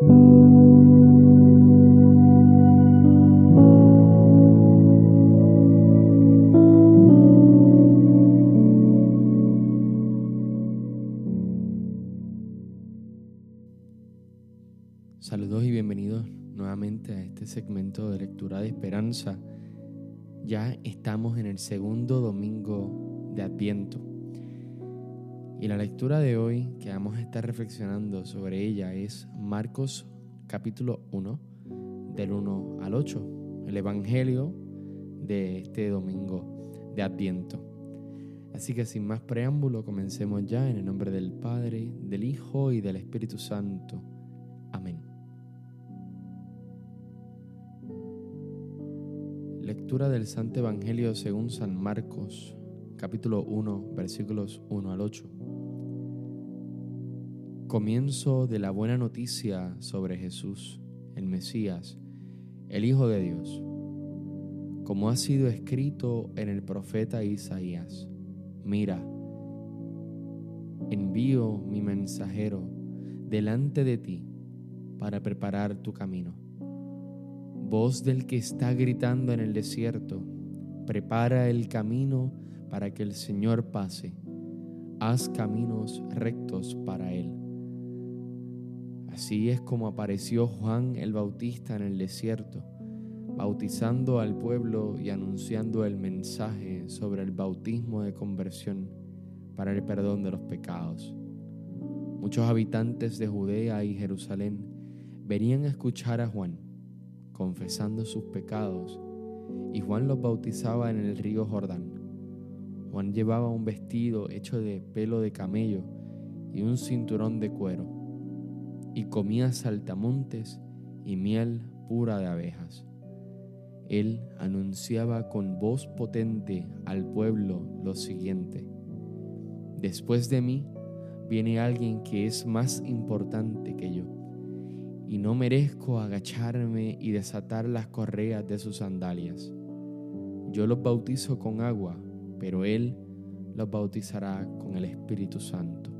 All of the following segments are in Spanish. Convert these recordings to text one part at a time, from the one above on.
Saludos y bienvenidos nuevamente a este segmento de lectura de esperanza. Ya estamos en el segundo domingo de Adviento. Y la lectura de hoy que vamos a estar reflexionando sobre ella es Marcos capítulo 1, del 1 al 8, el Evangelio de este domingo de Adviento. Así que sin más preámbulo, comencemos ya en el nombre del Padre, del Hijo y del Espíritu Santo. Amén. Lectura del Santo Evangelio según San Marcos, capítulo 1, versículos 1 al 8. Comienzo de la buena noticia sobre Jesús, el Mesías, el Hijo de Dios, como ha sido escrito en el profeta Isaías. Mira, envío mi mensajero delante de ti para preparar tu camino voz del que está gritando en el desierto, prepara el camino para que el Señor pase, haz caminos rectos para Él. Así es como apareció Juan el Bautista en el desierto, bautizando al pueblo y anunciando el mensaje sobre el bautismo de conversión para el perdón de los pecados. Muchos habitantes de Judea y Jerusalén venían a escuchar a Juan confesando sus pecados, y Juan los bautizaba en el río Jordán. Juan llevaba un vestido hecho de pelo de camello y un cinturón de cuero, y comía saltamontes y miel pura de abejas. Él anunciaba con voz potente al pueblo lo siguiente, Después de mí viene alguien que es más importante que yo y no merezco agacharme y desatar las correas de sus sandalias. Yo los bautizo con agua, pero Él los bautizará con el Espíritu Santo.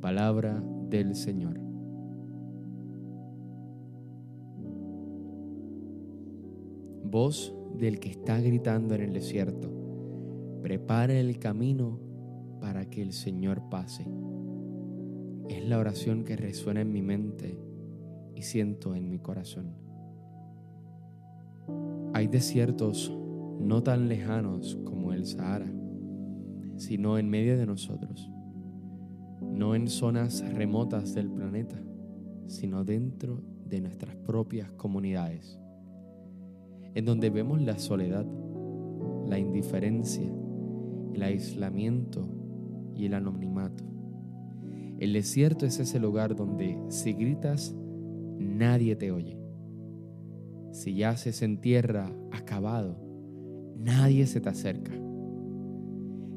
Palabra del Señor. Voz del que está gritando en el desierto, prepara el camino para que el Señor pase. Es la oración que resuena en mi mente y siento en mi corazón. Hay desiertos no tan lejanos como el Sahara, sino en medio de nosotros, no en zonas remotas del planeta, sino dentro de nuestras propias comunidades, en donde vemos la soledad, la indiferencia, el aislamiento y el anonimato el desierto es ese lugar donde si gritas, nadie te oye. Si yaces en tierra acabado, nadie se te acerca.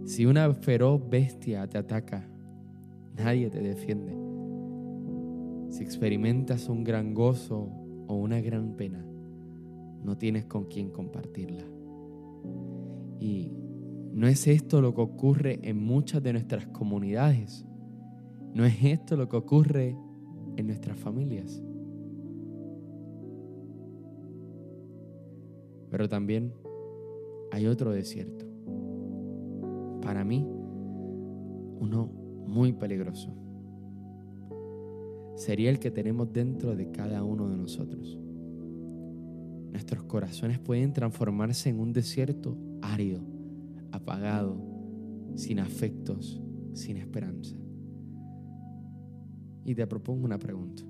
Si una feroz bestia te ataca, nadie te defiende. Si experimentas un gran gozo o una gran pena, no tienes con quién compartirla. Y no es esto lo que ocurre en muchas de nuestras comunidades ¿No es esto lo que ocurre en nuestras familias? Pero también hay otro desierto. Para mí, uno muy peligroso. Sería el que tenemos dentro de cada uno de nosotros. Nuestros corazones pueden transformarse en un desierto árido, apagado, sin afectos, sin esperanza. Y te propongo una pregunta.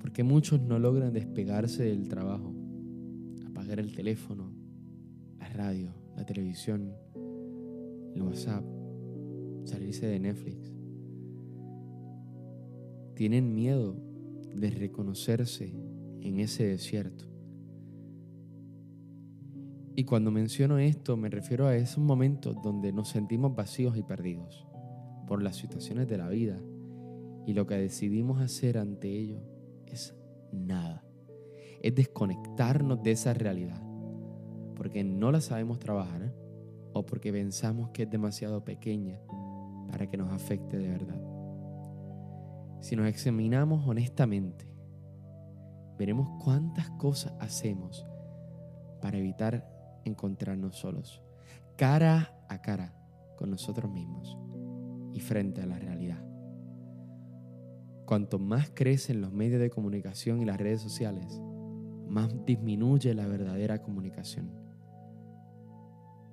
¿Por qué muchos no logran despegarse del trabajo? Apagar el teléfono, la radio, la televisión, el WhatsApp, salirse de Netflix. Tienen miedo de reconocerse en ese desierto. Y cuando menciono esto me refiero a esos momentos donde nos sentimos vacíos y perdidos por las situaciones de la vida y lo que decidimos hacer ante ello es nada. Es desconectarnos de esa realidad porque no la sabemos trabajar ¿eh? o porque pensamos que es demasiado pequeña para que nos afecte de verdad. Si nos examinamos honestamente, veremos cuántas cosas hacemos para evitar encontrarnos solos, cara a cara con nosotros mismos y frente a la realidad. Cuanto más crecen los medios de comunicación y las redes sociales, más disminuye la verdadera comunicación.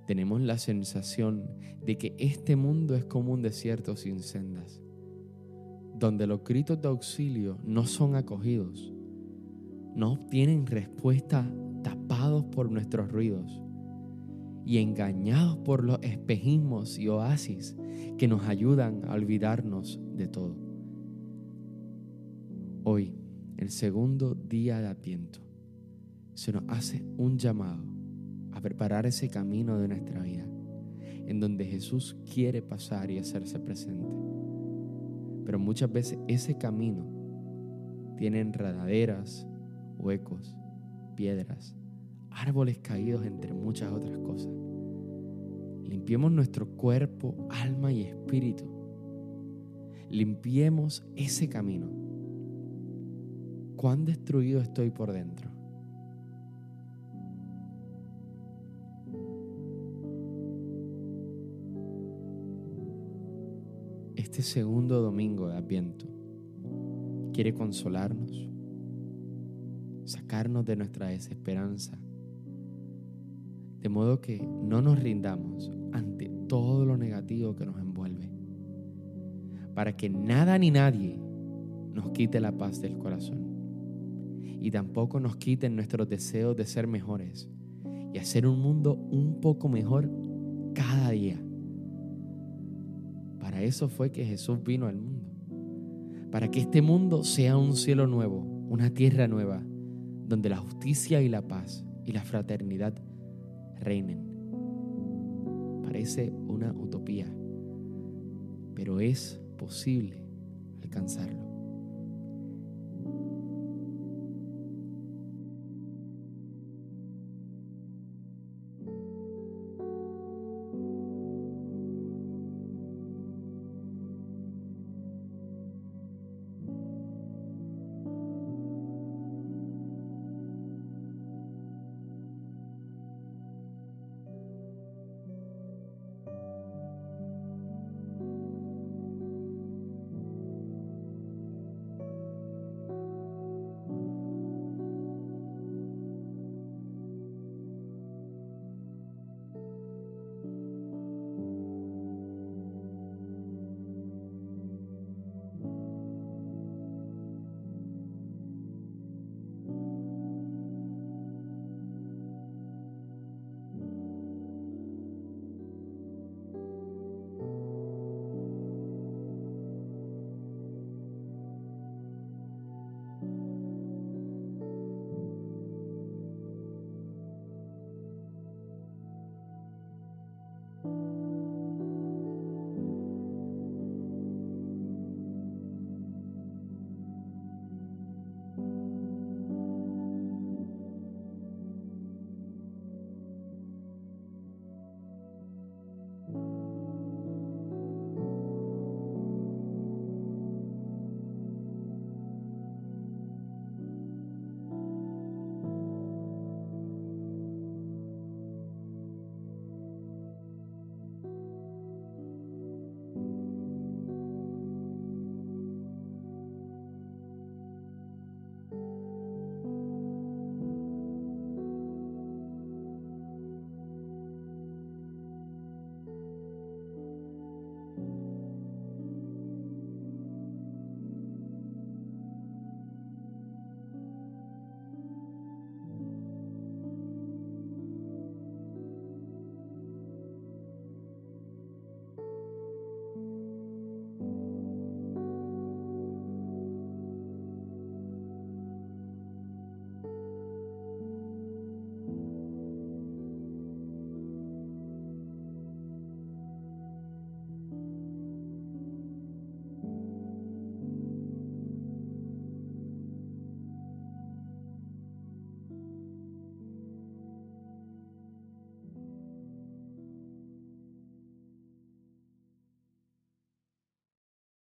Tenemos la sensación de que este mundo es como un desierto sin sendas, donde los gritos de auxilio no son acogidos, no obtienen respuesta tapados por nuestros ruidos y engañados por los espejismos y oasis que nos ayudan a olvidarnos de todo. Hoy, el segundo día de Adviento, se nos hace un llamado a preparar ese camino de nuestra vida, en donde Jesús quiere pasar y hacerse presente. Pero muchas veces ese camino tiene enredaderas, huecos, piedras, árboles caídos entre muchas otras cosas. Limpiemos nuestro cuerpo, alma y espíritu. Limpiemos ese camino. ¿Cuán destruido estoy por dentro? Este segundo domingo de Adviento quiere consolarnos, sacarnos de nuestra desesperanza, de modo que no nos rindamos ante todo lo negativo que nos envuelve, para que nada ni nadie nos quite la paz del corazón y tampoco nos quiten nuestros deseos de ser mejores y hacer un mundo un poco mejor cada día. Eso fue que Jesús vino al mundo, para que este mundo sea un cielo nuevo, una tierra nueva, donde la justicia y la paz y la fraternidad reinen. Parece una utopía, pero es posible alcanzarlo.